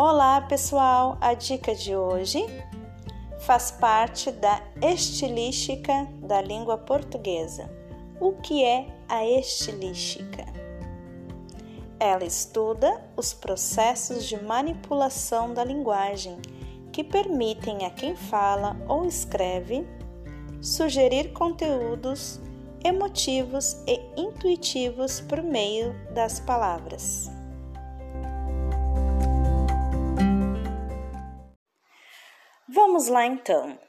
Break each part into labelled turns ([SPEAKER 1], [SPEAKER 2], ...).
[SPEAKER 1] Olá, pessoal! A dica de hoje faz parte da estilística da língua portuguesa. O que é a estilística? Ela estuda os processos de manipulação da linguagem que permitem a quem fala ou escreve sugerir conteúdos emotivos e intuitivos por meio das palavras. Vamos lá então.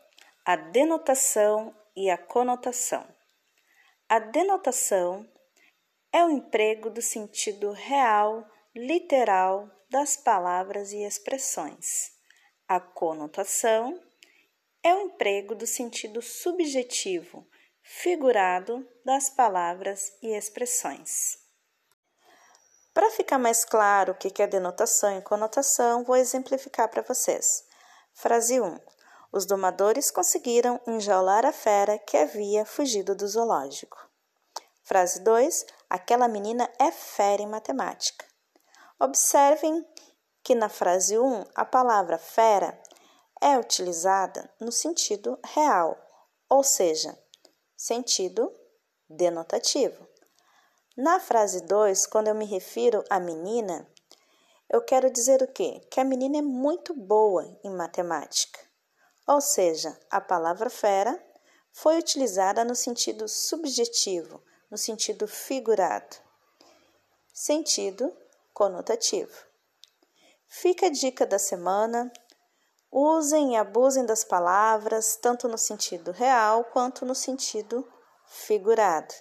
[SPEAKER 1] A denotação e a conotação. A denotação é o emprego do sentido real, literal das palavras e expressões. A conotação é o emprego do sentido subjetivo, figurado das palavras e expressões. Para ficar mais claro o que é denotação e conotação, vou exemplificar para vocês. Frase 1. Os domadores conseguiram enjaular a fera que havia fugido do zoológico. Frase 2. Aquela menina é fera em matemática. Observem que na frase 1 a palavra fera é utilizada no sentido real, ou seja, sentido denotativo. Na frase 2, quando eu me refiro à menina, eu quero dizer o quê? Que a menina é muito boa em matemática. Ou seja, a palavra fera foi utilizada no sentido subjetivo, no sentido figurado. Sentido conotativo. Fica a dica da semana. Usem e abusem das palavras, tanto no sentido real quanto no sentido figurado.